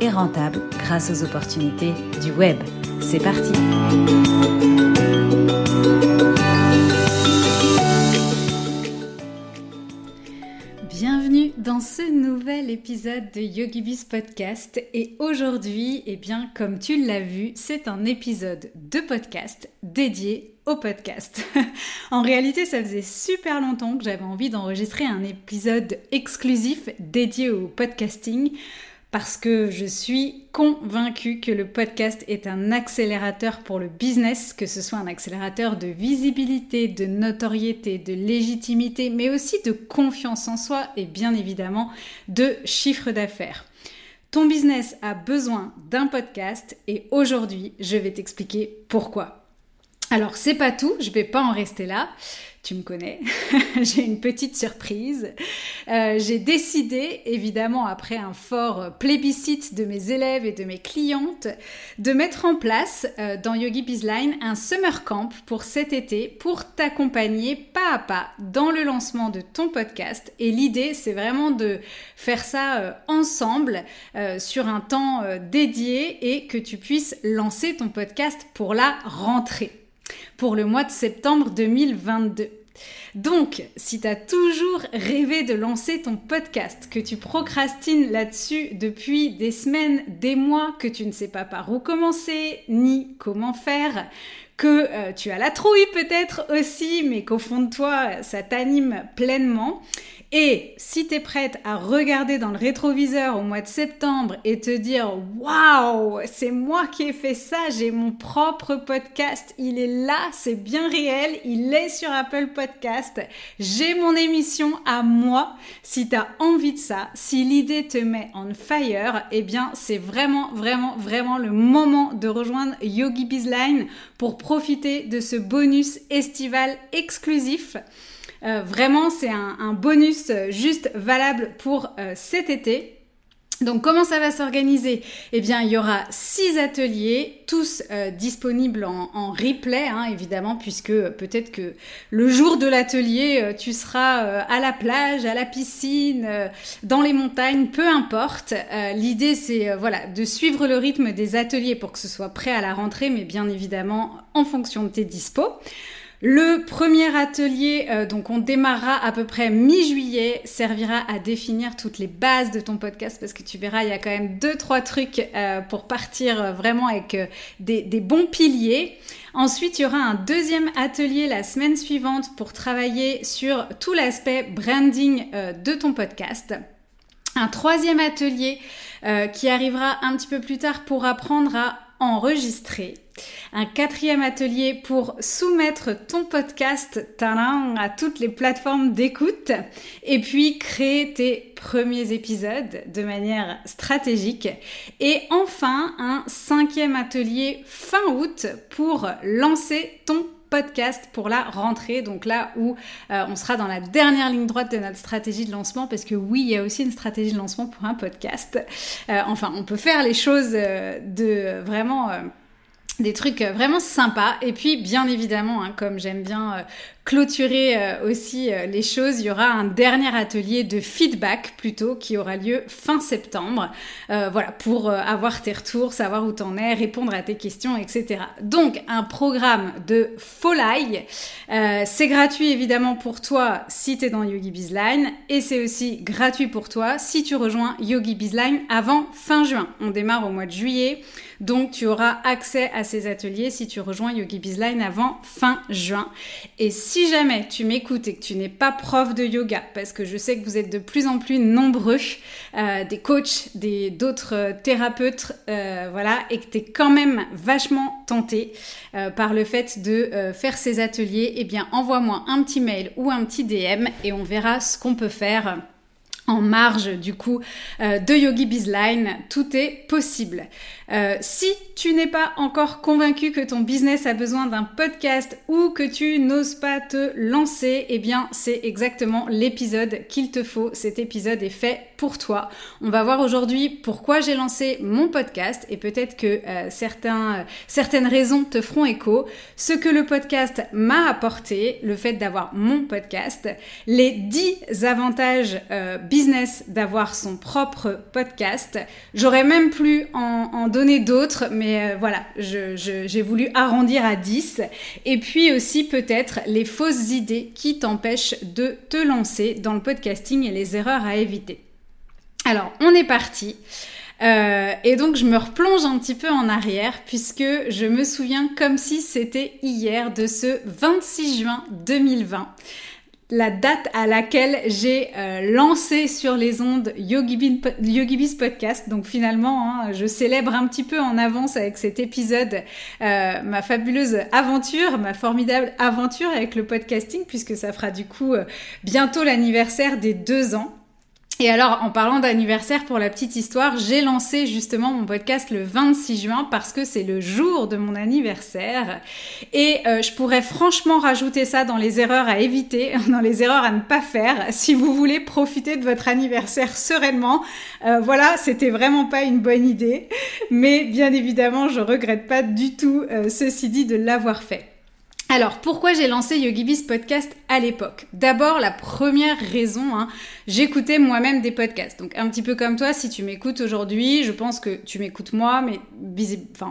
et rentable grâce aux opportunités du web. C'est parti Bienvenue dans ce nouvel épisode de YogiBiz Podcast et aujourd'hui, eh bien, comme tu l'as vu, c'est un épisode de podcast dédié au podcast. en réalité, ça faisait super longtemps que j'avais envie d'enregistrer un épisode exclusif dédié au podcasting parce que je suis convaincue que le podcast est un accélérateur pour le business, que ce soit un accélérateur de visibilité, de notoriété, de légitimité, mais aussi de confiance en soi et bien évidemment de chiffre d'affaires. Ton business a besoin d'un podcast et aujourd'hui, je vais t'expliquer pourquoi. Alors, c'est pas tout, je vais pas en rester là tu me connais, j'ai une petite surprise. Euh, j'ai décidé, évidemment après un fort plébiscite de mes élèves et de mes clientes, de mettre en place euh, dans Yogi Bizline un summer camp pour cet été pour t'accompagner pas à pas dans le lancement de ton podcast. Et l'idée, c'est vraiment de faire ça euh, ensemble sur un temps dédié et que tu puisses lancer ton podcast pour la rentrée pour le mois de septembre 2022. Donc, si tu as toujours rêvé de lancer ton podcast, que tu procrastines là-dessus depuis des semaines, des mois, que tu ne sais pas par où commencer, ni comment faire, que euh, tu as la trouille peut-être aussi, mais qu'au fond de toi, ça t'anime pleinement, et si tu es prête à regarder dans le rétroviseur au mois de septembre et te dire waouh, c'est moi qui ai fait ça, j'ai mon propre podcast, il est là, c'est bien réel, il est sur Apple Podcast, j'ai mon émission à moi. Si tu as envie de ça, si l'idée te met en fire, eh bien c'est vraiment vraiment vraiment le moment de rejoindre Yogi Bizline pour profiter de ce bonus estival exclusif. Euh, vraiment, c'est un, bonus euh, juste valable pour euh, cet été. Donc comment ça va s'organiser? Eh bien, il y aura six ateliers, tous disponibles en, replay, hein, évidemment, puisque peut-être que le jour de l'atelier, tu seras à la plage, à la piscine, dans les montagnes, peu importe. L'idée, c'est voilà, de suivre le rythme des ateliers pour que ce soit prêt à la rentrée, mais bien évidemment en fonction de tes dispos. Le premier atelier, euh, donc on démarrera à peu près mi-juillet, servira à définir toutes les bases de ton podcast parce que tu verras, il y a quand même deux, trois trucs euh, pour partir euh, vraiment avec des, des, bons piliers. Ensuite, il y aura un deuxième atelier la semaine suivante pour travailler sur tout l'aspect branding de ton podcast. Un troisième atelier qui arrivera un petit peu plus tard pour apprendre à enregistrer. Un quatrième atelier pour soumettre ton podcast à toutes les plateformes d'écoute et puis créer tes premiers épisodes de manière stratégique. Et enfin, un cinquième atelier fin août pour lancer ton podcast pour la rentrée, donc là où euh, on sera dans la dernière ligne droite de notre stratégie de lancement, parce que oui, il y a aussi une stratégie de lancement pour un podcast. Euh, enfin, on peut faire les choses euh, de vraiment des trucs vraiment sympas et puis bien évidemment hein, comme j'aime bien clôturer euh, aussi euh, les choses, il y aura un dernier atelier de feedback plutôt qui aura lieu fin septembre. Euh, voilà, pour avoir tes retours, savoir où t'en es, répondre à tes questions, etc. Donc, un programme de folie. c'est gratuit évidemment pour toi si tu es dans Yogi Bizline et c'est aussi gratuit pour toi si tu rejoins Yogi Bizline avant fin juin. On démarre au mois de juillet. Donc tu auras accès à ces ateliers si tu rejoins Yogi Bizline avant fin juin. Et jamais tu m'écoutes et que tu n'es pas prof de yoga, parce que je sais que vous êtes de plus en plus nombreux, euh, des coachs, des d'autres thérapeutes, euh, voilà, et que tu es quand même vachement tenté euh, par le fait de faire ces ateliers, eh bien envoie-moi un petit mail ou un petit DM et on verra ce qu'on peut faire en marge du coup euh, de Yogi Bizline, tout est possible. Euh, si tu n'es pas encore convaincu que ton business a besoin d'un podcast ou que tu n'oses pas te lancer, eh bien c'est exactement l'épisode qu'il te faut. Cet épisode est fait pour toi. On va voir aujourd'hui pourquoi j'ai lancé mon podcast et peut-être que euh, certains, certaines raisons te feront écho. Ce que le podcast m'a apporté, le fait d'avoir mon podcast, les 10 avantages business d'avoir son propre podcast. J'aurais même plus en, donner d'autres, mais euh, voilà, j'ai voulu arrondir à 10. Et puis aussi peut-être les fausses idées qui t'empêchent de te lancer dans le podcasting et les erreurs à éviter. Alors, on est parti. Euh, et donc je me replonge un petit peu en arrière puisque je me souviens comme si c'était hier de ce 26 juin 2020 la date à laquelle j'ai euh, lancé sur les ondes YogiBiz Podcast. Donc finalement, hein, je célèbre un petit peu en avance avec cet épisode euh, ma fabuleuse aventure, ma formidable aventure avec le podcasting, puisque ça fera du coup euh, bientôt l'anniversaire des deux ans. Et alors, en parlant d'anniversaire, pour la petite histoire, j'ai lancé justement mon podcast le 26 juin parce que c'est le jour de mon anniversaire. Et euh, je pourrais franchement rajouter ça dans les erreurs à éviter, dans les erreurs à ne pas faire, si vous voulez profiter de votre anniversaire sereinement. Euh, voilà, c'était vraiment pas une bonne idée. Mais bien évidemment, je regrette pas du tout, euh, ceci dit, de l'avoir fait. Alors, pourquoi j'ai lancé YogiBiz Podcast à l'époque? D'abord, la première raison, hein, j'écoutais moi-même des podcasts. Donc, un petit peu comme toi, si tu m'écoutes aujourd'hui, je pense que tu m'écoutes moi, mais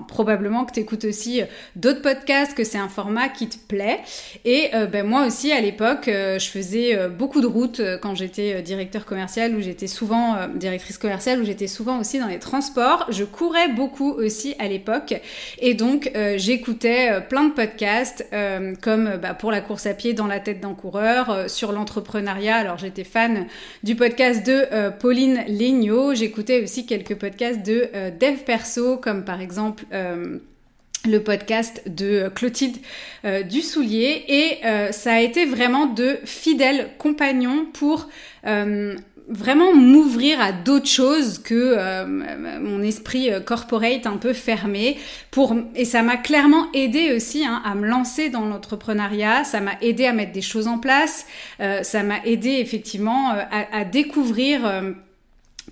probablement que tu écoutes aussi euh, d'autres podcasts, que c'est un format qui te plaît. Et euh, ben, moi aussi, à l'époque, euh, je faisais beaucoup de routes quand j'étais directeur commercial, où j'étais souvent directrice commerciale, où j'étais souvent aussi dans les transports. Je courais beaucoup aussi à l'époque. Et donc, j'écoutais plein de podcasts. Comme bah, pour la course à pied dans la tête d'un coureur, euh, sur l'entrepreneuriat. Alors j'étais fan du podcast de euh, Pauline Legnaud. J'écoutais aussi quelques podcasts de dev perso, comme par exemple le podcast de Clotilde Dussoulier et ça a été vraiment de fidèles compagnons pour vraiment m'ouvrir à d'autres choses que euh, mon esprit euh, corporate un peu fermé pour et ça m'a clairement aidé aussi hein, à me lancer dans l'entrepreneuriat. Ça m'a aidé à mettre des choses en place. Euh, ça m'a aidé effectivement à, à découvrir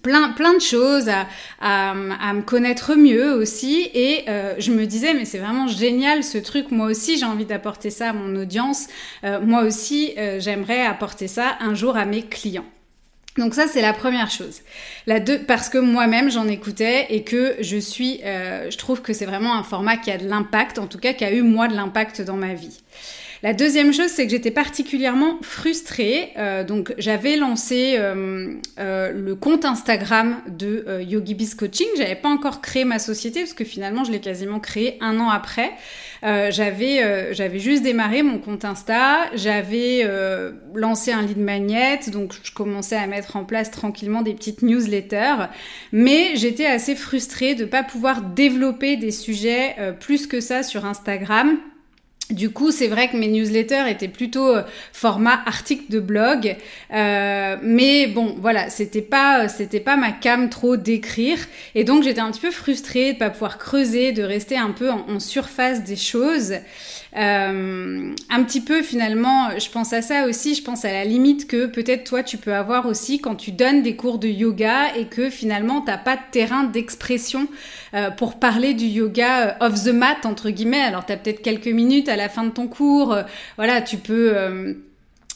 plein plein de choses à, à, à, me connaître mieux aussi. Et je me disais mais c'est vraiment génial ce truc. Moi aussi j'ai envie d'apporter ça à mon audience. Moi aussi j'aimerais apporter ça un jour à mes clients donc ça c'est la première chose. La deux parce que moi-même j'en écoutais et que je suis, euh, je trouve que c'est vraiment un format qui a de l'impact, en tout cas qui a eu moi de l'impact dans ma vie. La deuxième chose, c'est que j'étais particulièrement frustrée. Euh, donc, j'avais lancé euh, euh, le compte Instagram de YogiBiz Coaching. J'avais pas encore créé ma société parce que finalement, je l'ai quasiment créé un an après. j'avais j'avais juste démarré mon compte Insta. J'avais lancé un lead magnet, donc je commençais à mettre en place tranquillement des petites newsletters. Mais j'étais assez frustrée de pas pouvoir développer des sujets plus que ça sur Instagram du coup, c'est vrai que mes newsletters étaient plutôt euh, format article de blog, euh, mais bon, voilà, c'était pas, c'était pas ma cam trop d'écrire, et donc j'étais un petit peu frustrée de pas pouvoir creuser, de rester un peu en surface des choses. Euh, un petit peu finalement, je pense à ça aussi, je pense à la limite que peut-être toi tu peux avoir aussi quand tu donnes des cours de yoga et que finalement t'as pas de terrain d'expression euh, pour parler du yoga euh, off the mat entre guillemets. Alors t'as peut-être quelques minutes à la fin de ton cours, voilà, tu peux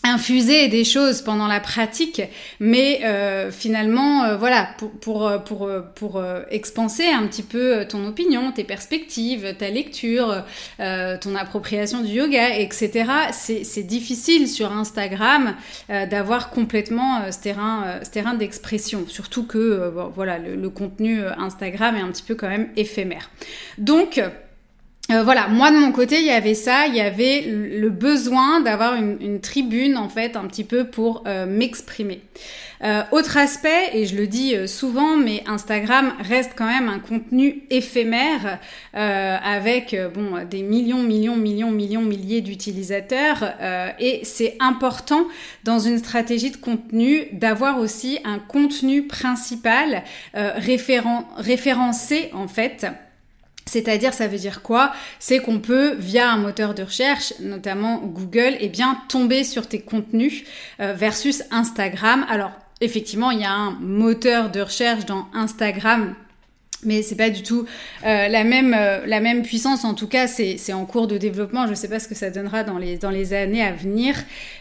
infuser des choses pendant la pratique, mais euh, finalement, euh, voilà, pour, pour, euh, pour, pour expanser un petit peu ton opinion, tes perspectives, ta lecture, ton appropriation du yoga, etc., c'est difficile sur Instagram d'avoir complètement ce terrain, ce terrain d'expression, surtout que, voilà, le contenu Instagram est un petit peu quand même éphémère. Donc, euh, voilà, moi de mon côté, il y avait ça, il y avait le besoin d'avoir une, tribune en fait un petit peu pour euh, m'exprimer. Euh, autre aspect, et je le dis souvent, mais Instagram reste quand même un contenu éphémère avec bon des millions, millions, millions, millions, milliers d'utilisateurs, et c'est important dans une stratégie de contenu d'avoir aussi un contenu principal référencé en fait c'est-à-dire, ça veut dire quoi? C'est qu'on peut, via un moteur de recherche, notamment Google, eh bien, tomber sur tes contenus euh, versus Instagram. Alors, effectivement, il y a un moteur de recherche dans Instagram mais c'est pas du tout euh, la même euh, la même puissance. En tout cas c'est en cours de développement. Je sais pas ce que ça donnera dans les dans les années à venir.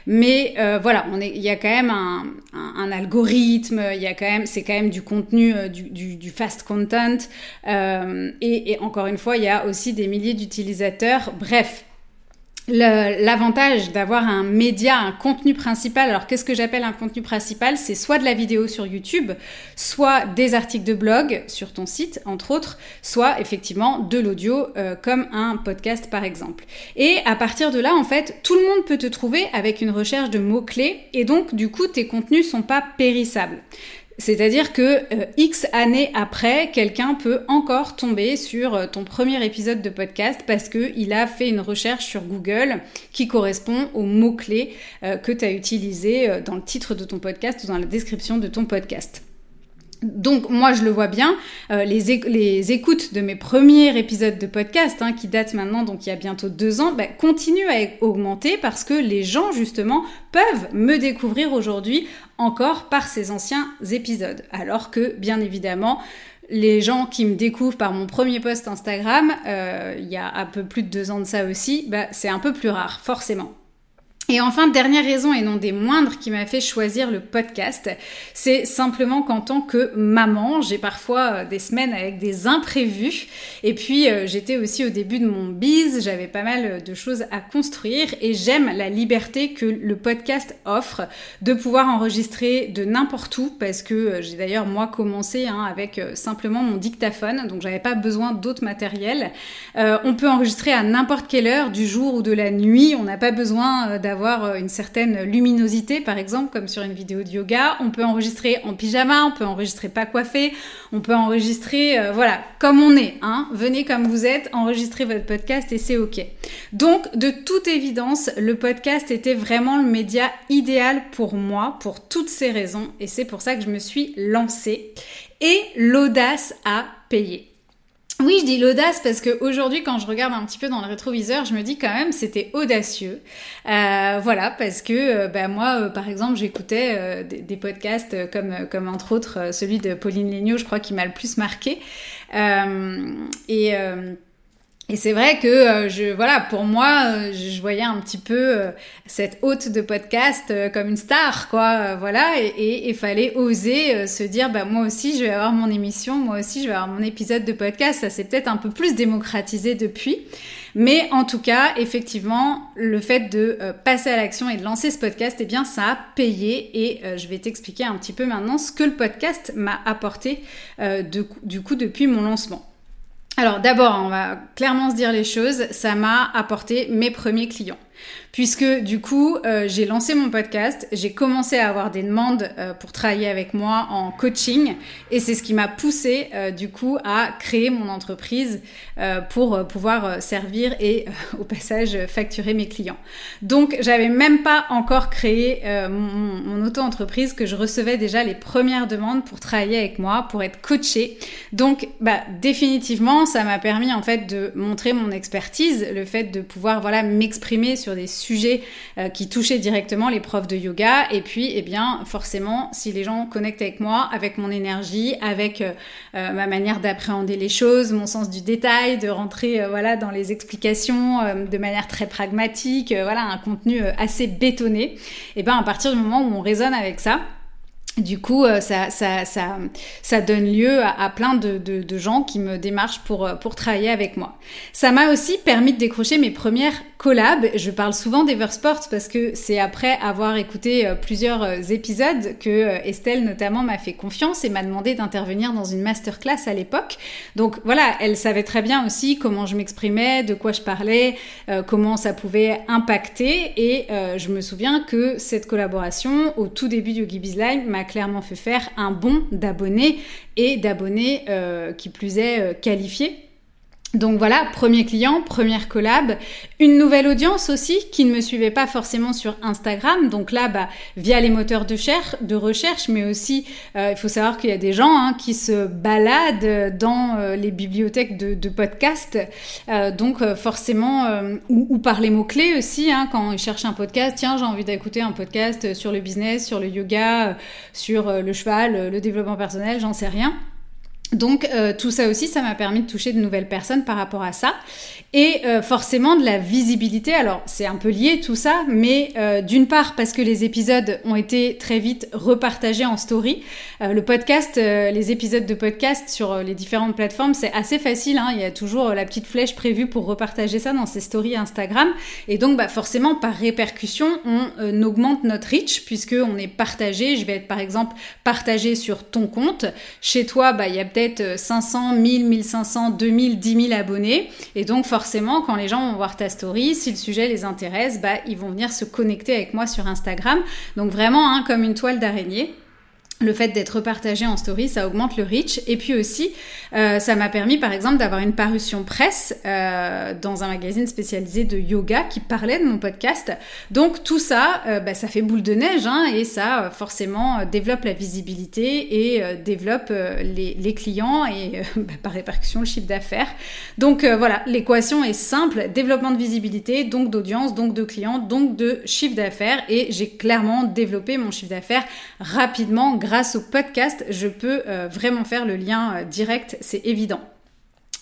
Mais euh, voilà on est il y a quand même un, un, algorithme. Il y a quand même c'est quand même du contenu du, du, fast content. Et encore une fois il y a aussi des milliers d'utilisateurs. Bref L'avantage d'avoir un média, un contenu principal, alors qu'est-ce que j'appelle un contenu principal? C'est soit de la vidéo sur YouTube, soit des articles de blog sur ton site, entre autres, soit effectivement de l'audio euh, comme un podcast par exemple. Et à partir de là, en fait, tout le monde peut te trouver avec une recherche de mots-clés et donc du coup, tes contenus sont pas périssables. C'est-à-dire que euh, X années après, quelqu'un peut encore tomber sur euh, ton premier épisode de podcast parce qu'il a fait une recherche sur Google qui correspond aux mots-clés euh, que tu as utilisés dans le titre de ton podcast ou dans la description de ton podcast. Donc moi je le vois bien, euh, les, écoutes de mes premiers épisodes de podcast, hein, qui datent maintenant donc il y a bientôt deux ans, bah, continuent à augmenter parce que les gens justement peuvent me découvrir aujourd'hui encore par ces anciens épisodes. Alors que bien évidemment les gens qui me découvrent par mon premier post Instagram, euh, il y a un peu plus de deux ans de ça aussi, bah, c'est un peu plus rare, forcément. Et enfin, dernière raison et non des moindres qui m'a fait choisir le podcast, c'est simplement qu'en tant que maman, j'ai parfois euh, des semaines avec des imprévus. Et puis, euh, j'étais aussi au début de mon bise, j'avais pas mal de choses à construire et j'aime la liberté que le podcast offre de pouvoir enregistrer de n'importe où parce que euh, j'ai d'ailleurs moi commencé hein, avec simplement mon dictaphone, donc j'avais pas besoin d'autres matériel. on peut enregistrer à n'importe quelle heure du jour ou de la nuit, on n'a pas besoin d'avoir avoir euh, une certaine luminosité, par exemple, comme sur une vidéo de yoga. On peut enregistrer en pyjama, on peut enregistrer pas coiffé, on peut enregistrer, euh, voilà, comme on est. Hein. Venez comme vous êtes, enregistrez votre podcast et c'est ok. Donc, de toute évidence, le podcast était vraiment le média idéal pour moi, pour toutes ces raisons, et c'est pour ça que je me suis lancée. Et l'audace a payé. Oui, je dis l'audace parce qu'aujourd'hui, quand je regarde un petit peu dans le rétroviseur, je me dis quand même c'était audacieux. Euh, voilà, parce que euh, bah, moi, euh, par exemple, j'écoutais des, podcasts comme, comme entre autres celui de Pauline Léniaud, je crois, qui m'a le plus marqué. et et c'est vrai que euh, je voilà pour moi euh, je, voyais un petit peu euh, cette hôte de podcast comme une star quoi voilà. Et il fallait oser se dire bah moi aussi je vais avoir mon émission moi aussi je vais avoir mon épisode de podcast. Ça s'est peut-être un peu plus démocratisé depuis. Mais en tout cas effectivement le fait de passer à l'action et de lancer ce podcast eh bien ça a payé. Et je vais t'expliquer un petit peu maintenant ce que le podcast m'a apporté du coup depuis mon lancement. Alors d'abord, on va clairement se dire les choses, ça m'a apporté mes premiers clients puisque du coup euh, j'ai lancé mon podcast, j'ai commencé à avoir des demandes euh, pour travailler avec moi en coaching et c'est ce qui m'a poussé euh, du coup à créer mon entreprise pour pouvoir servir et au passage facturer mes clients. Donc j'avais même pas encore créé mon, auto-entreprise que je recevais déjà les premières demandes pour travailler avec moi, pour être coachée. Donc bah définitivement ça m'a permis en fait de montrer mon expertise, le fait de pouvoir voilà m'exprimer sur des sujets euh, qui touchaient directement les profs de yoga. Et puis, eh bien, forcément, si les gens connectent avec moi, avec mon énergie, avec euh, euh, ma manière d'appréhender les choses, mon sens du détail, de rentrer voilà dans les explications de manière très pragmatique, voilà un contenu assez bétonné. Et ben à partir du moment où on raisonne avec ça, du coup, euh, ça, ça, ça, donne lieu à, plein de, de, gens qui me démarchent pour, euh, pour travailler avec moi. Ça m'a aussi permis de décrocher mes premières collabs. Je parle souvent d'Eversport parce que c'est après avoir écouté euh, plusieurs épisodes que Estelle notamment m'a fait confiance et m'a demandé d'intervenir dans une masterclass à l'époque. Donc voilà, elle savait très bien aussi comment je m'exprimais, de quoi je parlais, comment ça pouvait impacter. Et je me souviens que cette collaboration, au tout début du Yogi Live, m'a clairement fait faire un bon d'abonnés et d'abonnés euh, qui plus est euh, qualifiés. Donc voilà, premier client, première collab, une nouvelle audience aussi qui ne me suivait pas forcément sur Instagram. Donc là, bah, via les moteurs de, de recherche, mais aussi, euh, il faut savoir qu'il y a des gens hein, qui se baladent dans les bibliothèques de, podcasts. donc forcément, ou, par les mots-clés aussi, hein, quand ils cherchent un podcast, tiens, j'ai envie d'écouter un podcast sur le business, sur le yoga, sur le cheval, le développement personnel, j'en sais rien. Donc euh, tout ça aussi, ça m'a permis de toucher de nouvelles personnes par rapport à ça. Et euh, forcément de la visibilité. Alors c'est un peu lié tout ça, mais euh, d'une part parce que les épisodes ont été très vite repartagés en story. le podcast, les épisodes de podcast sur les différentes plateformes, c'est assez facile. Hein. Il y a toujours la petite flèche prévue pour repartager ça dans ses stories Instagram. Et donc bah, forcément par répercussion, on augmente notre reach puisque on est partagé. Je vais être par exemple partagé sur ton compte. Chez toi, bah, il y a peut-être 500, 1000, 1500, 2000, 10 000 abonnés. Et donc forcément, quand les gens vont voir ta story, si le sujet les intéresse, bah, ils vont venir se connecter avec moi sur Instagram. Donc vraiment hein, comme une toile d'araignée le fait d'être partagé en story, ça augmente le reach. Et puis aussi, euh, ça m'a permis, par exemple, d'avoir une parution presse euh, dans un magazine spécialisé de yoga qui parlait de mon podcast. Donc tout ça, euh, bah, ça fait boule de neige hein, et ça forcément développe la visibilité et développe les, clients et bah, par répercussion le chiffre d'affaires. Donc voilà, l'équation est simple développement de visibilité, donc d'audience, donc de clients, donc de chiffre d'affaires. Et j'ai clairement développé mon chiffre d'affaires rapidement grâce au podcast, je peux euh, vraiment faire le lien euh, direct, c'est évident.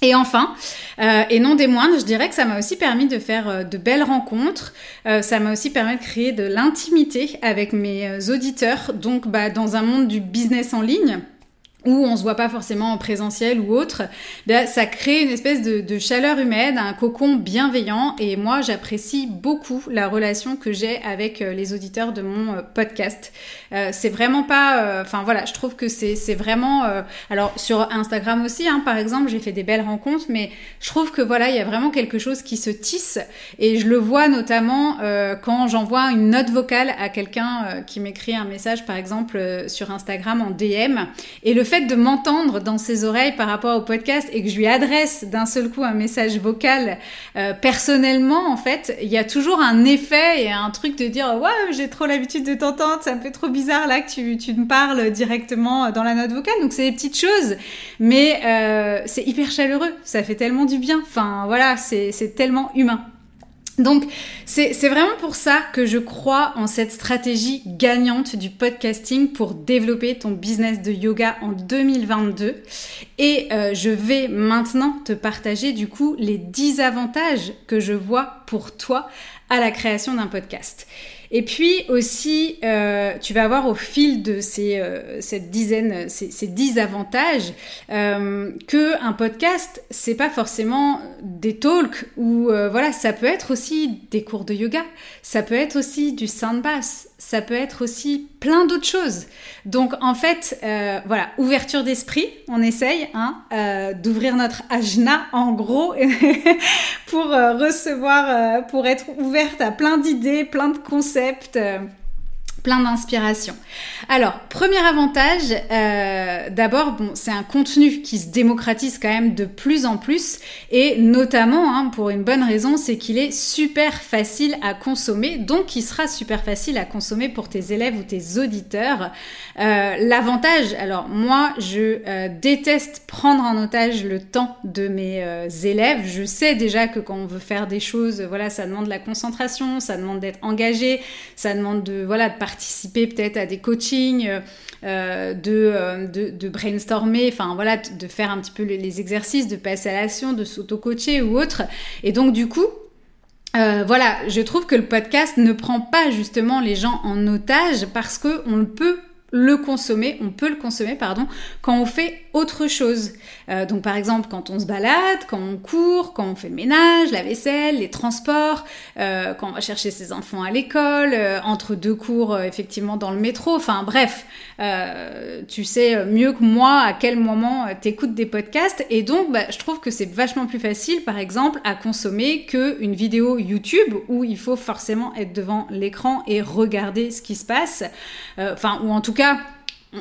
Et enfin, euh, et non des moindres, je dirais que ça m'a aussi permis de faire de belles rencontres. ça m'a aussi permis de créer de l'intimité avec mes auditeurs. Donc, bah, dans un monde du business en ligne, où on se voit pas forcément en présentiel ou autre, ben, ça crée une espèce de, chaleur humaine, un cocon bienveillant et moi j'apprécie beaucoup la relation que j'ai avec euh, les auditeurs de mon euh, podcast. Euh, c'est vraiment pas, enfin voilà, je trouve que c'est vraiment, alors sur Instagram aussi, hein, par exemple, j'ai fait des belles rencontres, mais je trouve que voilà, il y a vraiment quelque chose qui se tisse et je le vois notamment quand j'envoie une note vocale à quelqu'un qui m'écrit un message, par exemple sur Instagram en DM et le fait de m'entendre dans ses oreilles par rapport au podcast et que je lui adresse d'un seul coup un message vocal euh, personnellement, en fait, il y a toujours un effet et un truc de dire ouais j'ai trop l'habitude de t'entendre, ça me fait trop bizarre là que tu, tu me parles directement dans la note vocale. Donc c'est des petites choses, mais euh, c'est hyper chaleureux, ça fait tellement du bien. Enfin voilà, c'est tellement humain. Donc c'est vraiment pour ça que je crois en cette stratégie gagnante du podcasting pour développer ton business de yoga en 2022. Et euh, je vais maintenant te partager du coup les 10 avantages que je vois pour toi à la création d'un podcast. Et puis aussi, euh, tu vas avoir au fil de ces, euh, ces, ces dix avantages, euh, que un podcast, c'est pas forcément des talks ou euh, voilà, ça peut être aussi des cours de yoga, ça peut être aussi du sound ça peut être aussi plein d'autres choses. Donc en fait, euh, voilà, ouverture d'esprit, on essaye hein, euh, d'ouvrir notre ajna en gros pour euh, recevoir, pour être ouverte à plein d'idées, plein de concepts plein d'inspiration. Alors, premier avantage, euh, d'abord, bon, c'est un contenu qui se démocratise quand même de plus en plus, et notamment hein, pour une bonne raison, c'est qu'il est super facile à consommer, donc il sera super facile à consommer pour tes élèves ou tes auditeurs. Euh, l'avantage, alors moi, je euh, déteste prendre en otage le temps de mes élèves. Je sais déjà que quand on veut faire des choses, voilà, ça demande de la concentration, ça demande d'être engagé, ça demande de voilà de participer peut-être à des coachings, euh, euh, de, de, brainstormer, enfin voilà, de faire un petit peu les, exercices, de passer à l'action, de s'auto-coacher ou autre. Et donc du coup, euh, voilà, je trouve que le podcast ne prend pas justement les gens en otage parce que on le peut le consommer, on peut le consommer, pardon, quand on fait autre chose. Euh, donc par exemple quand on se balade, quand on court, quand on fait le ménage, la vaisselle, les transports, euh, quand on va chercher ses enfants à l'école, euh, entre deux cours effectivement dans le métro, enfin bref, tu sais mieux que moi à quel moment t'écoutes des podcasts. Et donc bah, je trouve que c'est vachement plus facile par exemple à consommer qu'une vidéo YouTube où il faut forcément être devant l'écran et regarder ce qui se passe, enfin ou en tout cas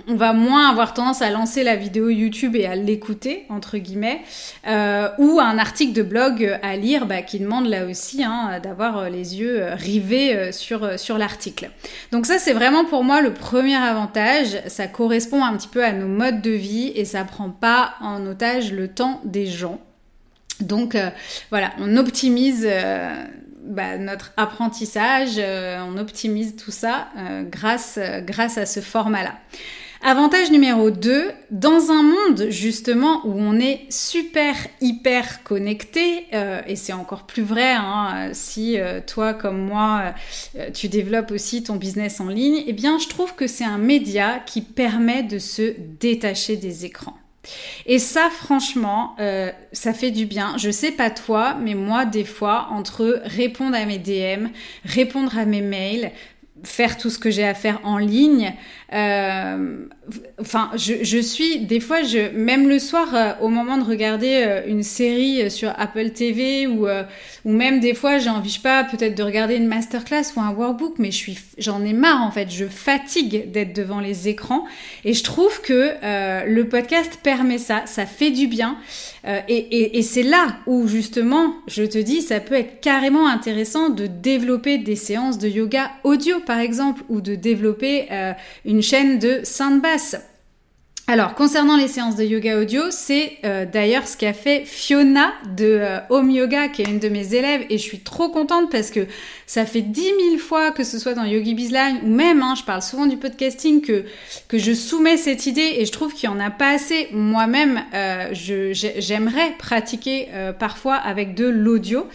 on va moins avoir tendance à lancer la vidéo YouTube et à l'écouter, entre guillemets, euh, ou un article de blog à lire bah, qui demande là aussi hein, d'avoir les yeux rivés euh, sur, sur l'article. Donc ça, c'est vraiment pour moi le premier avantage. Ça correspond un petit peu à nos modes de vie et ça prend pas en otage le temps des gens. Donc euh, voilà, on optimise bah, notre apprentissage, on optimise tout ça grâce, grâce à ce format-là. Avantage numéro 2, dans un monde justement où on est super hyper connecté, euh, et c'est encore plus vrai hein, si euh, toi comme moi euh, tu développes aussi ton business en ligne, eh bien je trouve que c'est un média qui permet de se détacher des écrans. Et ça, franchement, ça fait du bien. Je sais pas toi, mais moi, des fois, entre répondre à mes DM, répondre à mes mails, faire tout ce que j'ai à faire en ligne. Euh, enfin, je, suis des fois, je, même le soir, euh, au moment de regarder euh, une série sur Apple TV ou ou même des fois, j'ai envie, je sais pas, peut-être de regarder une masterclass ou un workbook, mais je j'en ai marre en fait. Je fatigue d'être devant les écrans et je trouve que le podcast permet ça. Ça fait du bien et, et c'est là où justement, je te dis, ça peut être carrément intéressant de développer des séances de yoga audio exemple, ou de développer euh, une chaîne de sainte basse. Alors, concernant les séances de yoga audio, c'est euh, d'ailleurs ce qu'a fait Fiona de euh, Home Yoga, qui est une de mes élèves, et je suis trop contente parce que ça fait dix mille fois que ce soit dans Yogi Bizline, ou même, hein, je parle souvent du podcasting, que, que je soumets cette idée, et je trouve qu'il n'y en a pas assez. Moi-même, j'aimerais pratiquer parfois avec de l'audio.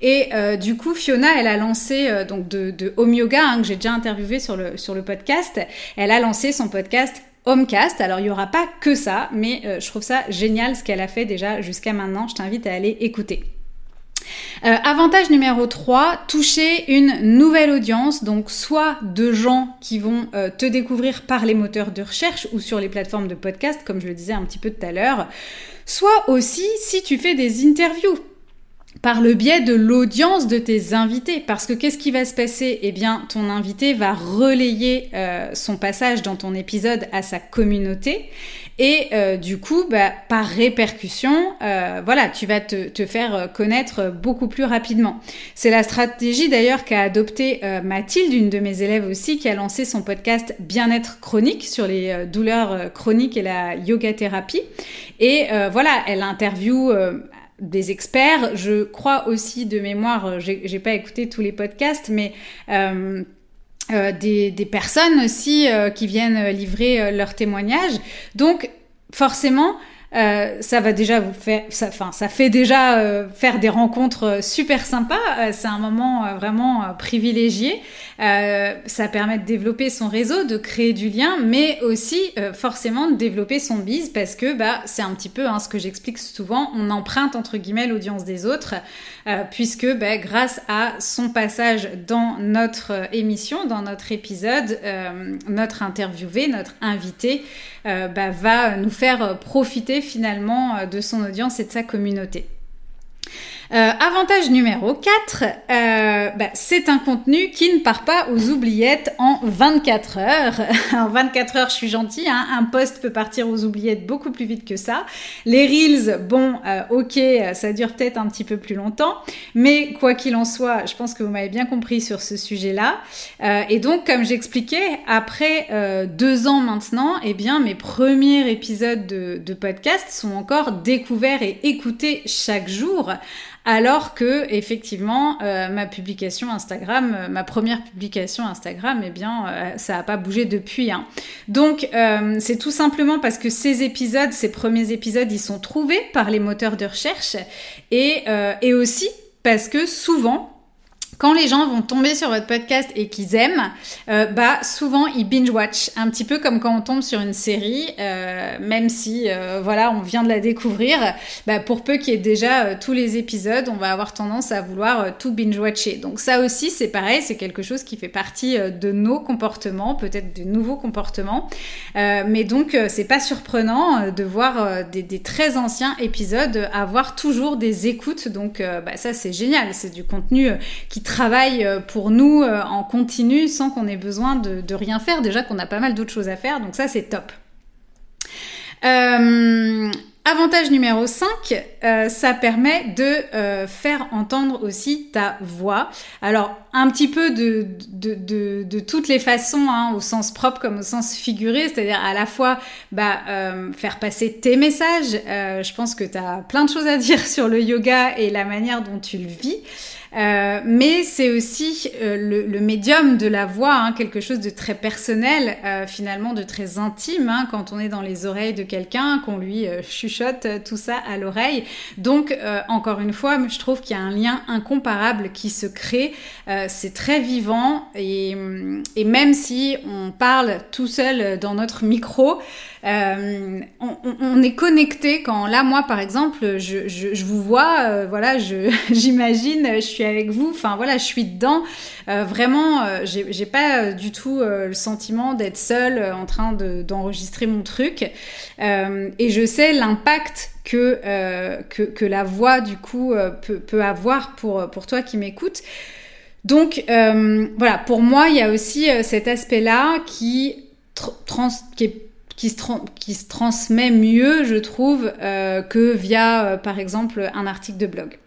Et euh, du coup, Fiona, elle a lancé euh, donc de, de, Home Yoga hein, que j'ai déjà interviewé sur le sur le podcast. Elle a lancé son podcast Homecast. Alors il y aura pas que ça, mais euh, je trouve ça génial ce qu'elle a fait déjà jusqu'à maintenant. Je t'invite à aller écouter. avantage numéro 3, toucher une nouvelle audience, donc soit de gens qui vont te découvrir par les moteurs de recherche ou sur les plateformes de podcast, comme je le disais un petit peu tout à l'heure, soit aussi si tu fais des interviews par le biais de l'audience de tes invités. Parce que qu'est-ce qui va se passer? Eh bien, ton invité va relayer euh, son passage dans ton épisode à sa communauté. Et euh, du coup, bah, par répercussion, euh, voilà, tu vas te, te, faire connaître beaucoup plus rapidement. C'est la stratégie d'ailleurs qu'a adoptée Mathilde, une de mes élèves aussi, qui a lancé son podcast Bien-être chronique sur les douleurs chroniques et la yoga thérapie. Et voilà, elle interviewe des experts. Je crois aussi de mémoire, euh, j'ai pas écouté tous les podcasts, mais euh, euh, des, personnes aussi qui viennent livrer leurs témoignages. Donc forcément, euh, ça va déjà vous faire, enfin, ça, fait déjà euh, faire des rencontres euh, super sympas. c'est un moment vraiment privilégié. ça permet de développer son réseau, de créer du lien, mais aussi forcément de développer son bise parce que bah c'est un petit peu hein, ce que j'explique souvent. On emprunte entre guillemets l'audience des autres puisque bah, grâce à son passage dans notre émission, dans notre épisode, notre interviewé, notre invité bah, va nous faire profiter finalement euh, de son audience et de sa communauté. Euh, avantage numéro 4, euh, bah, c'est un contenu qui ne part pas aux oubliettes en 24 heures. en 24 heures, je suis gentille, hein, un post peut partir aux oubliettes beaucoup plus vite que ça. Les reels, bon, euh, ok, ça dure peut-être un petit peu plus longtemps, mais quoi qu'il en soit, je pense que vous m'avez bien compris sur ce sujet-là. et donc, comme j'expliquais, après deux ans maintenant, eh bien, mes premiers épisodes de, de podcast sont encore découverts et écoutés chaque jour alors que effectivement euh, ma publication Instagram, euh, ma première publication Instagram, eh bien euh, ça n'a pas bougé depuis. Hein. Donc c'est tout simplement parce que ces épisodes, ces premiers épisodes, ils sont trouvés par les moteurs de recherche et, et aussi parce que souvent quand les gens vont tomber sur votre podcast et qu'ils aiment, euh, bah souvent ils binge watch, un petit peu comme quand on tombe sur une série, euh, même si euh, voilà on vient de la découvrir, bah, pour peu qu'il y ait déjà tous les épisodes, on va avoir tendance à vouloir tout binge watcher. Donc ça aussi c'est pareil, c'est quelque chose qui fait partie de nos comportements, peut-être de nouveaux comportements, mais donc c'est pas surprenant de voir des, très anciens épisodes avoir toujours des écoutes, donc bah, ça c'est génial, c'est du contenu qui travaille euh, pour nous euh, en continu sans qu'on ait besoin de, rien faire. Déjà qu'on a pas mal d'autres choses à faire, donc ça c'est top. Euh, avantage numéro 5, ça permet de faire entendre aussi ta voix. Alors, un petit peu de, toutes les façons, hein, au sens propre comme au sens figuré, c'est-à-dire à la fois bah, faire passer tes messages. je pense que tu as plein de choses à dire sur le yoga et la manière dont tu le vis. Euh, mais c'est aussi euh, le, médium de la voix, hein, quelque chose de très personnel, euh, finalement de très intime, hein, quand on est dans les oreilles de quelqu'un, qu'on lui chuchote tout ça à l'oreille. Donc, encore une fois, je trouve qu'il y a un lien incomparable qui se crée. c'est très vivant et, et, même si on parle tout seul dans notre micro, euh, on, est connecté quand là, moi par exemple, je, vous vois, euh, voilà, j'imagine, je, suis avec vous, enfin voilà, je suis dedans. Euh, vraiment, j'ai pas du tout le sentiment d'être seule en train d'enregistrer mon truc. et je sais l'impact que, que, la voix du coup peut, avoir pour, pour toi qui m'écoutes. Donc voilà, pour moi, il y a aussi cet aspect-là qui, qui est qui se, transmet mieux, je trouve, euh, que via, euh, par exemple, un article de blog.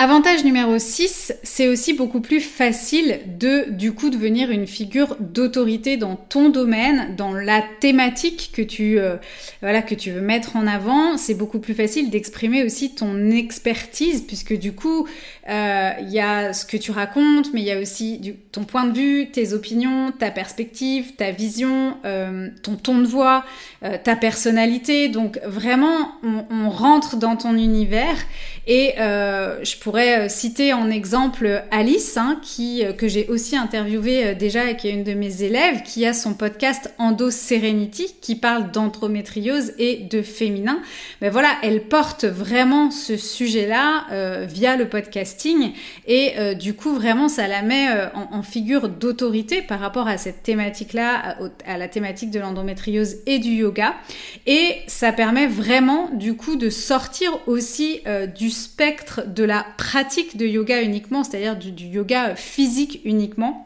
Avantage numéro 6, c'est aussi beaucoup plus facile de du coup devenir une figure d'autorité dans ton domaine, dans la thématique que tu euh, voilà que tu veux mettre en avant. C'est beaucoup plus facile d'exprimer aussi ton expertise puisque du coup euh, il y a ce que tu racontes, mais il y a aussi ton point de vue, tes opinions, ta perspective, ta vision, euh, ton ton de voix, ta personnalité. Donc vraiment on, rentre dans ton univers et je pourrais euh, citer en exemple Alice, hein, qui, euh, que j'ai aussi interviewé euh, déjà et qui est une de mes élèves, qui a son podcast Endo Serenity, qui parle d'endométriose et de féminin. Mais voilà, elle porte vraiment ce sujet-là via le podcasting et du coup vraiment ça la met en, figure d'autorité par rapport à cette thématique-là, à, à la thématique de l'endométriose et du yoga. Et ça permet vraiment du coup de sortir aussi du spectre de la pratique de yoga uniquement, c'est-à-dire du, yoga physique uniquement.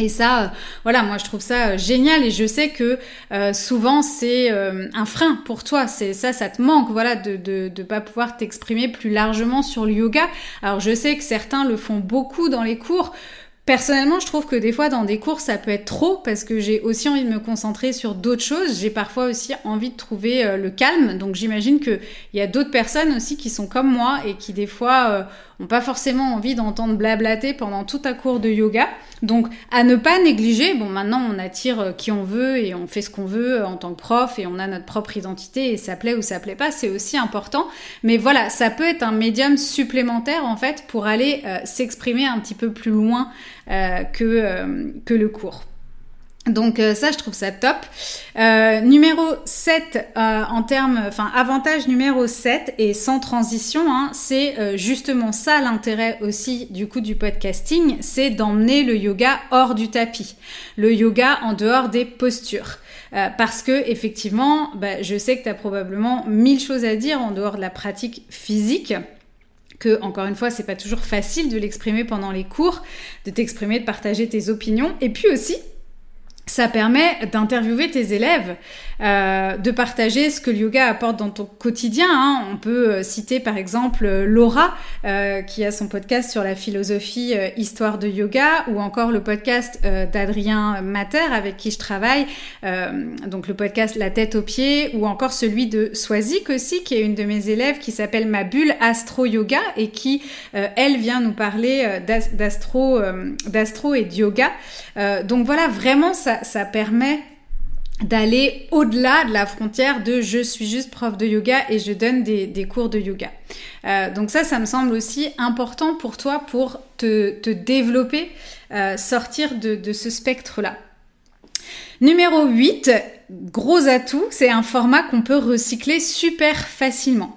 Et ça, euh, voilà, moi je trouve ça euh, génial et je sais que euh, souvent c'est un frein pour toi. C'est ça, ça te manque, voilà, de de, de pas pouvoir t'exprimer plus largement sur le yoga. Alors je sais que certains le font beaucoup dans les cours. Personnellement, je trouve que des fois dans des cours ça peut être trop parce que j'ai aussi envie de me concentrer sur d'autres choses. J'ai parfois aussi envie de trouver euh, le calme. Donc j'imagine qu'il y a d'autres personnes aussi qui sont comme moi et qui des fois euh, ont pas forcément envie d'entendre blablater pendant tout un cours de yoga. Donc à ne pas négliger. Bon, maintenant on attire euh, qui on veut et on fait ce qu'on veut en tant que prof et on a notre propre identité et ça plaît ou ça plaît pas, c'est aussi important. Mais voilà, ça peut être un médium supplémentaire en fait pour aller s'exprimer un petit peu plus loin euh, que, euh, que le cours. Donc euh, ça, je trouve ça top. numéro 7, en termes, enfin avantage numéro 7, et sans transition, hein, c'est justement ça l'intérêt aussi du coup du podcasting, c'est d'emmener le yoga hors du tapis, le yoga en dehors des postures. parce que effectivement, bah, je sais que tu as probablement mille choses à dire en dehors de la pratique physique que, encore une fois, c'est pas toujours facile de l'exprimer pendant les cours, de t'exprimer, de partager tes opinions. Et puis aussi, ça permet d'interviewer tes élèves, euh, de partager ce que le yoga apporte dans ton quotidien. Hein. On peut euh, citer par exemple Laura, euh, qui a son podcast sur la philosophie Histoire de yoga, ou encore le podcast d'Adrien Mater, avec qui je travaille, donc le podcast La tête aux pieds, ou encore celui de Swazik aussi, qui est une de mes élèves, qui s'appelle Ma bulle Astro Yoga, et qui, elle, vient nous parler d'astro, d'astro et de yoga. donc voilà, vraiment, ça ça, permet d'aller au-delà de la frontière de je suis juste prof de yoga et je donne des, cours de yoga. Euh, donc ça, ça me semble aussi important pour toi pour te, développer, euh, sortir de, de ce spectre-là. Numéro 8, gros atout, c'est un format qu'on peut recycler super facilement.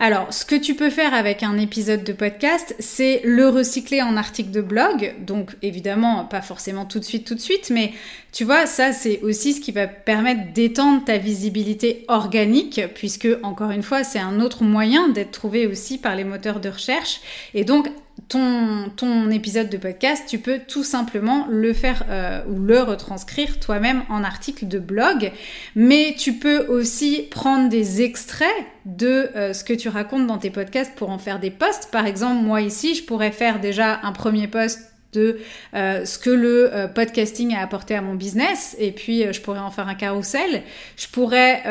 Alors, ce que tu peux faire avec un épisode de podcast, c'est le recycler en article de blog. Donc, évidemment, pas forcément tout de suite, tout de suite, mais tu vois, ça, c'est aussi ce qui va permettre d'étendre ta visibilité organique, puisque, encore une fois, c'est un autre moyen d'être trouvé aussi par les moteurs de recherche. Et donc, ton, ton épisode de podcast, tu peux tout simplement le faire euh, ou le retranscrire toi-même en article de blog, mais tu peux aussi prendre des extraits de euh, ce que tu racontes dans tes podcasts pour en faire des posts. Par exemple, moi ici, je pourrais faire déjà un premier post de euh, ce que le podcasting a apporté à mon business et puis je pourrais en faire un carrousel. Je pourrais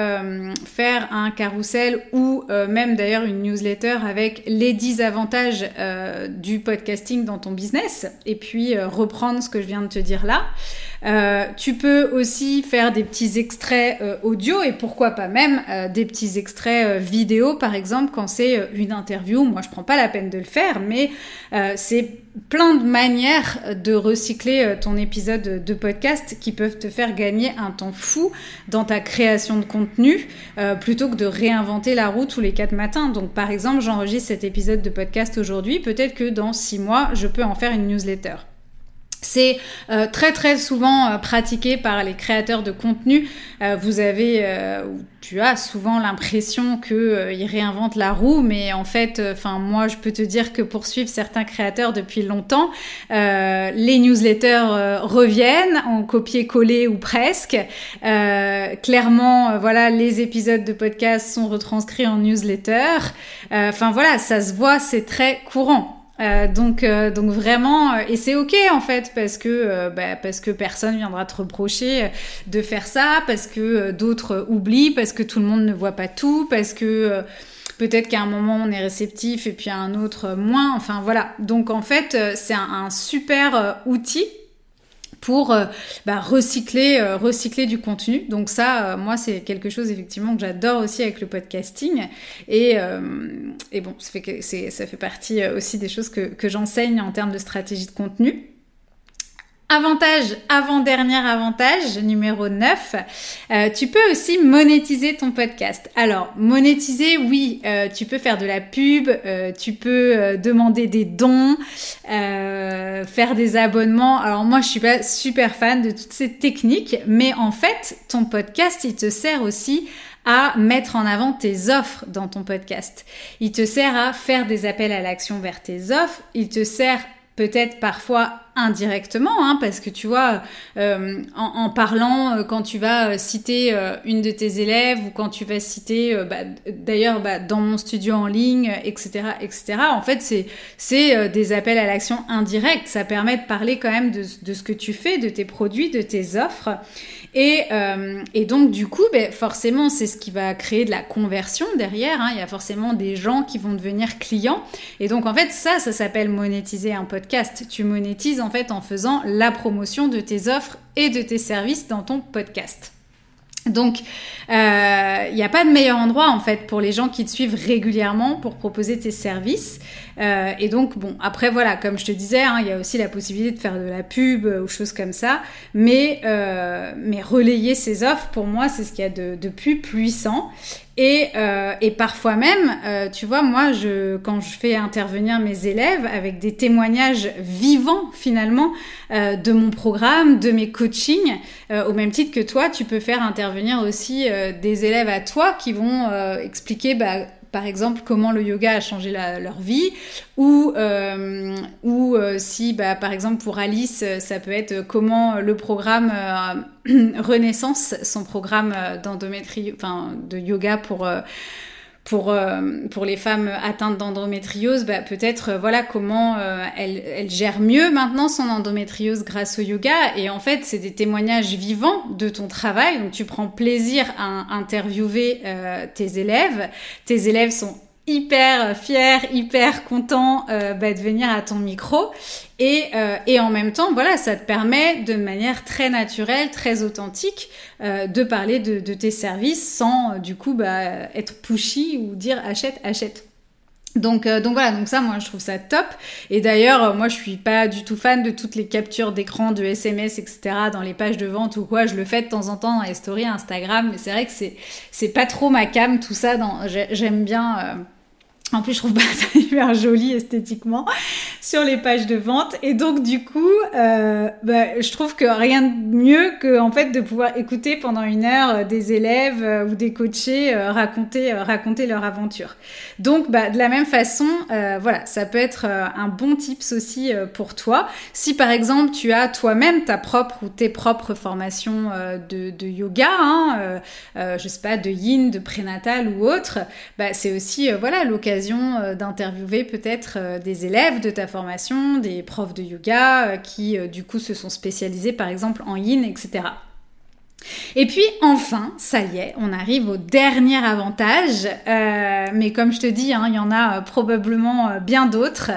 faire un carrousel ou même d'ailleurs une newsletter avec les 10 avantages du podcasting dans ton business et puis reprendre ce que je viens de te dire là. Euh, tu peux aussi faire des petits extraits euh, audio et pourquoi pas même euh, des petits extraits vidéo, par exemple, quand c'est une interview. Moi, je prends pas la peine de le faire, mais c'est plein de manières de recycler ton épisode de podcast qui peuvent te faire gagner un temps fou dans ta création de contenu plutôt que de réinventer la roue tous les quatre matins. Donc, par exemple, j'enregistre cet épisode de podcast aujourd'hui. Peut-être que dans six mois, je peux en faire une newsletter. C'est euh, très très souvent euh, pratiqué par les créateurs de contenu. Euh, vous avez, tu as souvent l'impression qu'ils réinventent la roue, mais en fait, enfin moi, je peux te dire que pour suivre certains créateurs depuis longtemps, les newsletters reviennent en copier-coller ou presque. clairement, voilà, les épisodes de podcast sont retranscrits en newsletter. Enfin voilà, ça se voit, c'est très courant. Euh, donc, euh, donc vraiment, euh, et c'est ok en fait parce que bah, parce que personne viendra te reprocher de faire ça, parce que d'autres oublient, parce que tout le monde ne voit pas tout, parce que peut-être qu'à un moment on est réceptif et puis à un autre moins. Enfin voilà. Donc en fait, c'est un, super outil pour euh, bah, recycler, euh, recycler du contenu. Donc ça, euh, moi, c'est quelque chose effectivement que j'adore aussi avec le podcasting. Et, et bon, ça fait, partie aussi des choses que j'enseigne en termes de stratégie de contenu. Avantage, avant-dernier avantage, numéro 9, euh, tu peux aussi monétiser ton podcast. Alors, monétiser, oui, euh, tu peux faire de la pub, euh, tu peux demander des dons, faire des abonnements. Alors moi, je suis pas super fan de toutes ces techniques, mais en fait, ton podcast, il te sert aussi à mettre en avant tes offres dans ton podcast. Il te sert à faire des appels à l'action vers tes offres, il te sert peut-être parfois indirectement, hein, parce que tu vois, euh, en, parlant, euh, quand tu vas euh, citer une de tes élèves ou quand tu vas citer, bah, d'ailleurs, bah, dans mon studio en ligne, etc., etc. En fait, c'est des appels à l'action indirects. Ça permet de parler quand même de, de, ce que tu fais, de tes produits, de tes offres. Et, et donc, du coup, ben, forcément, c'est ce qui va créer de la conversion derrière. Hein. Il y a forcément des gens qui vont devenir clients. Et donc, en fait, ça, ça s'appelle monétiser un podcast. Tu monétises en fait en faisant la promotion de tes offres et de tes services dans ton podcast. Donc, il euh, n'y a pas de meilleur endroit en fait pour les gens qui te suivent régulièrement pour proposer tes services. Euh, et donc, bon, après voilà, comme je te disais, hein, il y a aussi la possibilité de faire de la pub ou choses comme ça. Mais, euh, mais relayer ces offres, pour moi, c'est ce qu'il y a de plus puissant. Et, euh, et, parfois même, euh, tu vois, moi, je, quand je fais intervenir mes élèves avec des témoignages vivants finalement euh, de mon programme, de mes coachings, au même titre que toi, tu peux faire intervenir aussi des élèves à toi qui vont expliquer bah, par exemple comment le yoga a changé leur vie ou, euh, euh, si bah, par exemple pour Alice ça peut être comment le programme euh, Renaissance son programme d'endométrie enfin de yoga pour pour, euh, pour les femmes atteintes d'endométriose, bah, peut-être euh, voilà comment euh, elle, elle, gère mieux maintenant son endométriose grâce au yoga. Et en fait, c'est des témoignages vivants de ton travail. Donc tu prends plaisir à interviewer tes élèves. Tes élèves sont hyper fier, hyper content euh, bah, de venir à ton micro. Et, euh, et, en même temps, voilà, ça te permet de manière très naturelle, très authentique, euh, de parler de, tes services sans du coup bah, être pushy ou dire achète, achète. Donc, euh, donc voilà, donc ça, moi, je trouve ça top. Et d'ailleurs, euh, moi, je suis pas du tout fan de toutes les captures d'écran, de SMS, etc. dans les pages de vente ou quoi. Je le fais de temps en temps dans les stories Instagram, mais c'est vrai que c'est c'est pas trop ma cam tout ça. J'aime bien. Euh, en plus, je trouve ça hyper joli esthétiquement sur les pages de vente. Et donc, du coup, euh, bah, je trouve que rien de mieux que en fait de pouvoir écouter pendant une heure euh, des élèves euh, ou des coachés raconter raconter leur aventure. Donc, bah, de la même façon, voilà, ça peut être un bon tips aussi pour toi. Si par exemple tu as toi-même ta propre ou tes propres formations de, de, yoga, hein, je sais pas, de yin, de prénatal ou autre, bah, c'est aussi voilà l'occasion euh, d'interviewer peut-être euh, des élèves de ta formation, des profs de yoga euh, qui du coup se sont spécialisés par exemple en yin, etc. Et puis enfin, ça y est, on arrive au dernier avantage. Euh, mais comme je te dis, hein, il y en a euh, probablement euh, bien d'autres.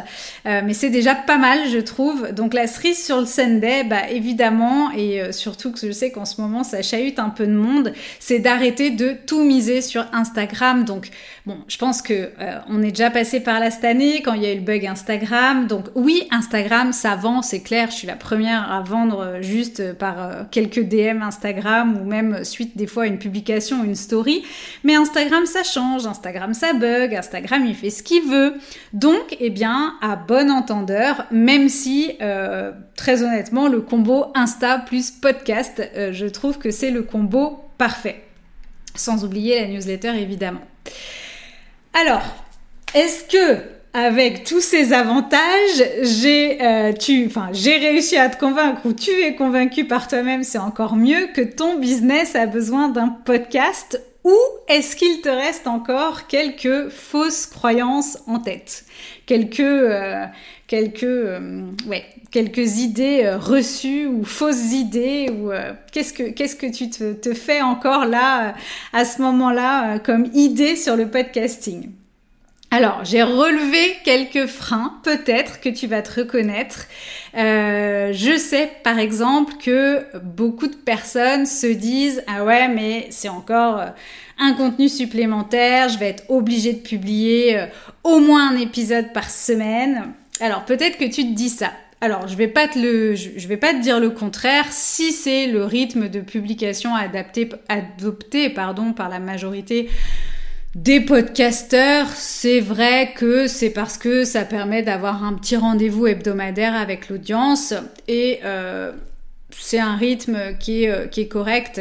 mais c'est déjà pas mal, je trouve. Donc la cerise sur le Sunday, bah, évidemment, et surtout que je sais qu'en ce moment ça chahute un peu de monde, c'est d'arrêter de tout miser sur Instagram. Donc bon, je pense que on est déjà passé par là cette année quand il y a eu le bug Instagram. Donc oui, Instagram, ça vend, c'est clair. Je suis la première à vendre juste par quelques DM Instagram ou même suite des fois à une publication une story. Mais Instagram, ça change, Instagram, ça bug, Instagram, il fait ce qu'il veut. Donc, eh bien, à bon entendeur, même si, euh, très honnêtement, le combo Insta plus podcast, euh, je trouve que c'est le combo parfait. Sans oublier la newsletter, évidemment. Alors, est-ce que avec tous ces avantages, j'ai euh, j'ai réussi à te convaincre ou tu es convaincu par toi-même, c'est encore mieux que ton business a besoin d'un podcast. Ou est-ce qu'il te reste encore quelques fausses croyances en tête, quelques euh, quelques euh, ouais, quelques idées reçues ou fausses idées ou qu'est-ce que qu'est-ce que tu te fais encore là à ce moment-là comme idée sur le podcasting? Alors, j'ai relevé quelques freins, peut-être que tu vas te reconnaître. Euh, je sais par exemple que beaucoup de personnes se disent ah ouais mais c'est encore euh, un contenu supplémentaire, je vais être obligée de publier euh, au moins un épisode par semaine. Alors peut-être que tu te dis ça. Alors, je vais pas te le, je vais pas te dire le contraire. Si c'est le rythme de publication adapté, adopté, pardon, par la majorité des podcasteurs, c'est vrai que c'est parce que ça permet d'avoir un petit rendez-vous hebdomadaire avec l'audience et euh, c'est un rythme qui est, euh, qui est correct,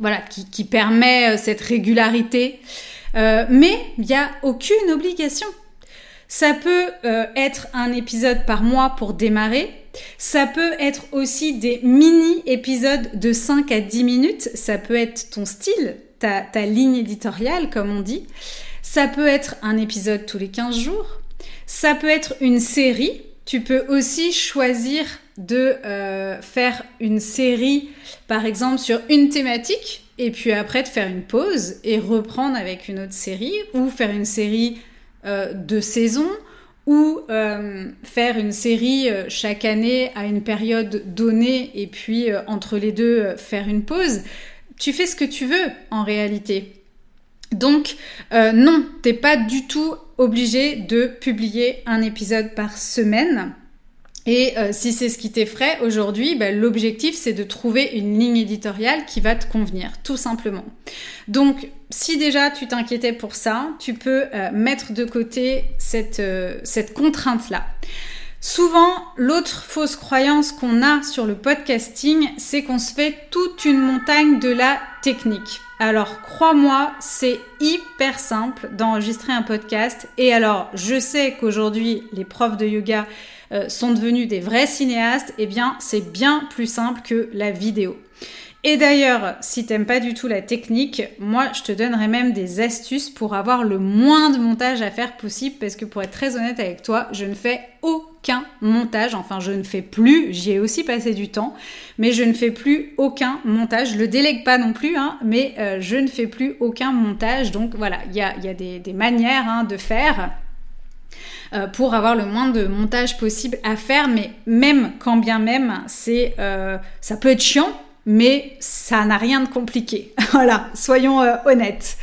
voilà, qui, permet euh, cette régularité. mais il n'y a aucune obligation. Ça peut être un épisode par mois pour démarrer. Ça peut être aussi des mini-épisodes de 5 à 10 minutes. Ça peut être ton style ta, ligne éditoriale, comme on dit. Ça peut être un épisode tous les 15 jours. Ça peut être une série. Tu peux aussi choisir de euh, faire une série, par exemple, sur une thématique, et puis après de faire une pause et reprendre avec une autre série, ou faire une série euh, de saison, ou euh, faire une série chaque année à une période donnée, et puis entre les deux faire une pause tu fais ce que tu veux en réalité. Donc euh, non, t'es pas du tout obligé de publier un épisode par semaine. Et euh, si c'est ce qui t'effraie aujourd'hui, bah, l'objectif c'est de trouver une ligne éditoriale qui va te convenir, tout simplement. Donc si déjà tu t'inquiétais pour ça, tu peux euh, mettre de côté cette, cette contrainte-là. Souvent, l'autre fausse croyance qu'on a sur le podcasting, c'est qu'on se fait toute une montagne de la technique. Alors, crois-moi, c'est hyper simple d'enregistrer un podcast. Et alors, je sais qu'aujourd'hui, les profs de yoga euh, sont devenus des vrais cinéastes. Eh bien, c'est bien plus simple que la vidéo. Et d'ailleurs, si t'aimes pas du tout la technique, moi je te donnerai même des astuces pour avoir le moins de montage à faire possible parce que pour être très honnête avec toi, je ne fais aucun montage, enfin je ne fais plus, j'y ai aussi passé du temps, mais je ne fais plus aucun montage, je le délègue pas non plus, hein, mais euh, je ne fais plus aucun montage, donc voilà, il y a, des, manières hein, de faire. Euh, pour avoir le moins de montage possible à faire, mais même quand bien même, c'est euh, ça peut être chiant mais ça n'a rien de compliqué. voilà, soyons euh, honnêtes.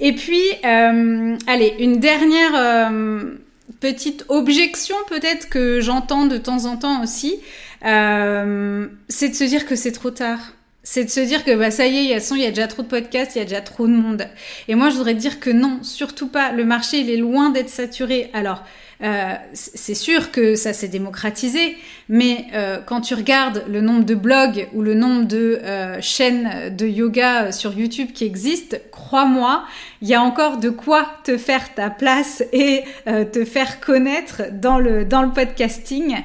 Et puis, euh, allez, une dernière euh, petite objection peut-être que j'entends de temps en temps aussi, c'est de se dire que c'est trop tard. C'est de se dire que bah, ça y est, il y, a, y a déjà trop de podcasts, il y a déjà trop de monde. Et moi, je voudrais dire que non, surtout pas. Le marché, il est loin d'être saturé. Alors, euh, c'est sûr que ça s'est démocratisé, mais euh, quand tu regardes le nombre de blogs ou le nombre de euh, chaînes de yoga sur YouTube qui existent, crois-moi, il y a encore de quoi te faire ta place et te faire connaître dans le, dans le podcasting.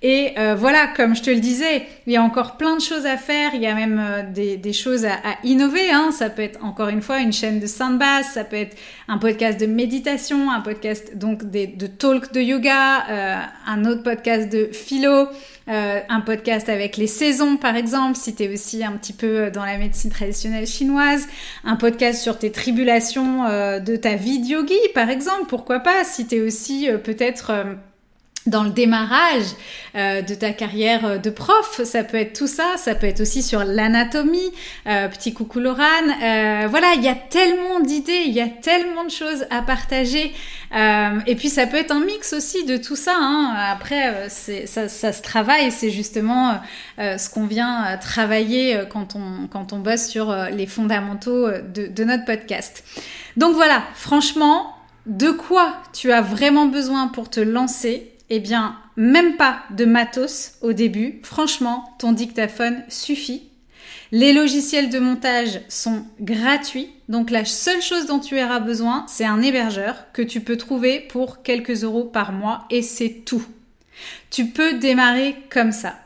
Et euh, voilà, comme je te le disais, il y a encore plein de choses à faire, il y a même euh, des, choses à, innover. Hein. Ça peut être encore une fois une chaîne de basse, ça peut être un podcast de méditation, un podcast donc de talk de yoga, euh, un autre podcast de philo, un podcast avec les saisons par exemple, si tu es aussi un petit peu dans la médecine traditionnelle chinoise, un podcast sur tes tribulations de ta vie de yogi par exemple, pourquoi pas, si tu es aussi peut-être dans le démarrage euh, de ta carrière euh, de prof. Ça peut être tout ça, ça peut être aussi sur l'anatomie. Euh, petit coucou Laurane. voilà, il y a tellement d'idées, il y a tellement de choses à partager. et puis ça peut être un mix aussi de tout ça. Hein. Après, ça, ça, se travaille, c'est justement ce qu'on vient travailler quand on, quand on bosse sur les fondamentaux de, de notre podcast. Donc voilà, franchement, de quoi tu as vraiment besoin pour te lancer? Eh bien, même pas de matos au début. Franchement, ton dictaphone suffit. Les logiciels de montage sont gratuits. Donc la seule chose dont tu auras besoin, c'est un hébergeur que tu peux trouver pour quelques euros par mois et c'est tout. Tu peux démarrer comme ça.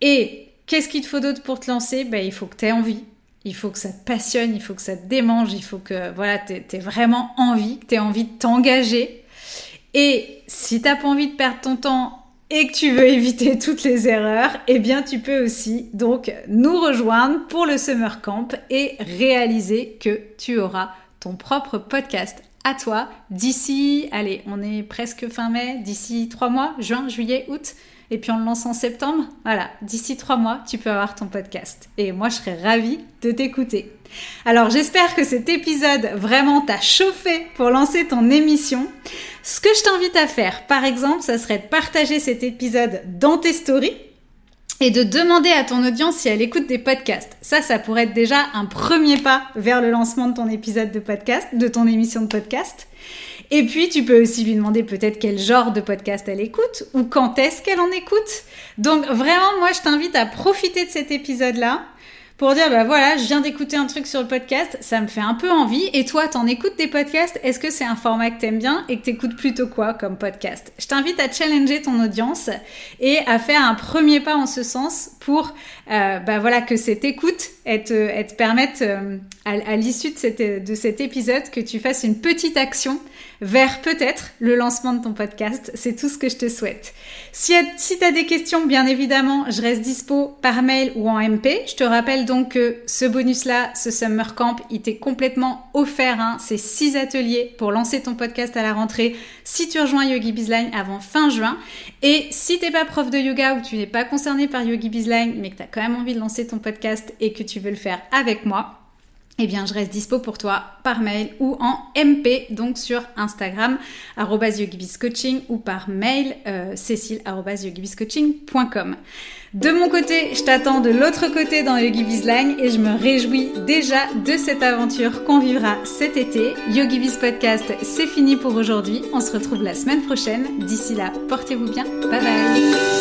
Et qu'est-ce qu'il te faut d'autre pour te lancer? Ben, Il faut que tu aies envie. Il faut que ça te passionne, il faut que ça te démange, il faut que voilà, tu aies vraiment envie, que tu aies envie de t'engager et si t'as pas envie de perdre ton temps et que tu veux éviter toutes les erreurs, eh bien tu peux aussi donc nous rejoindre pour le Summer Camp et réaliser que tu auras ton propre podcast à toi d'ici, allez, on est presque fin mai, d'ici trois mois, juin, juillet, août, et puis on le lance en septembre. Voilà, d'ici trois mois, tu peux avoir ton podcast. Et moi, je serais ravie de t'écouter. Alors j'espère que cet épisode vraiment t'a chauffé pour lancer ton émission. Ce que je t'invite à faire, par exemple, ça serait de partager cet épisode dans tes stories et de demander à ton audience si elle écoute des podcasts. Ça, ça pourrait être déjà un premier pas vers le lancement de ton épisode de podcast, de ton émission de podcast. Et puis, tu peux aussi lui demander peut-être quel genre de podcast elle écoute ou quand est-ce qu'elle en écoute. Donc, vraiment, moi, je t'invite à profiter de cet épisode-là pour dire bah voilà, je viens d'écouter un truc sur le podcast, ça me fait un peu envie. Et toi, t'en écoutes des podcasts? Est-ce que c'est un format que t'aimes bien et que t'écoutes plutôt quoi comme podcast? Je t'invite à challenger ton audience et à faire un premier pas en ce sens pour euh, bah voilà que cette écoute elle te, permette euh, à, l'issue de, cet épisode que tu fasses une petite action vers peut-être le lancement de ton podcast. C'est tout ce que je te souhaite. Si, tu as des questions, bien évidemment, je reste dispo par mail ou en MP. Je te rappelle donc que ce bonus-là, ce Summer Camp, il t'est complètement offert. Hein. C'est six ateliers pour lancer ton podcast à la rentrée si tu rejoins Yogi Bizline avant fin juin. Et si t'es pas prof de yoga ou tu n'es pas concerné par Yogi Bizline, mais que tu as quand envie de lancer ton podcast et que tu veux le faire avec moi, eh bien, je reste dispo pour toi par mail ou en MP, donc sur Instagram, yogibiscoaching ou par mail, euh, cécile.yogibiscoaching.com. De mon côté, je t'attends de l'autre côté dans Yogi et je me réjouis déjà de cette aventure qu'on vivra cet été. Yogi Biz Podcast, c'est fini pour aujourd'hui. On se retrouve la semaine prochaine. D'ici là, portez-vous bien. Bye bye.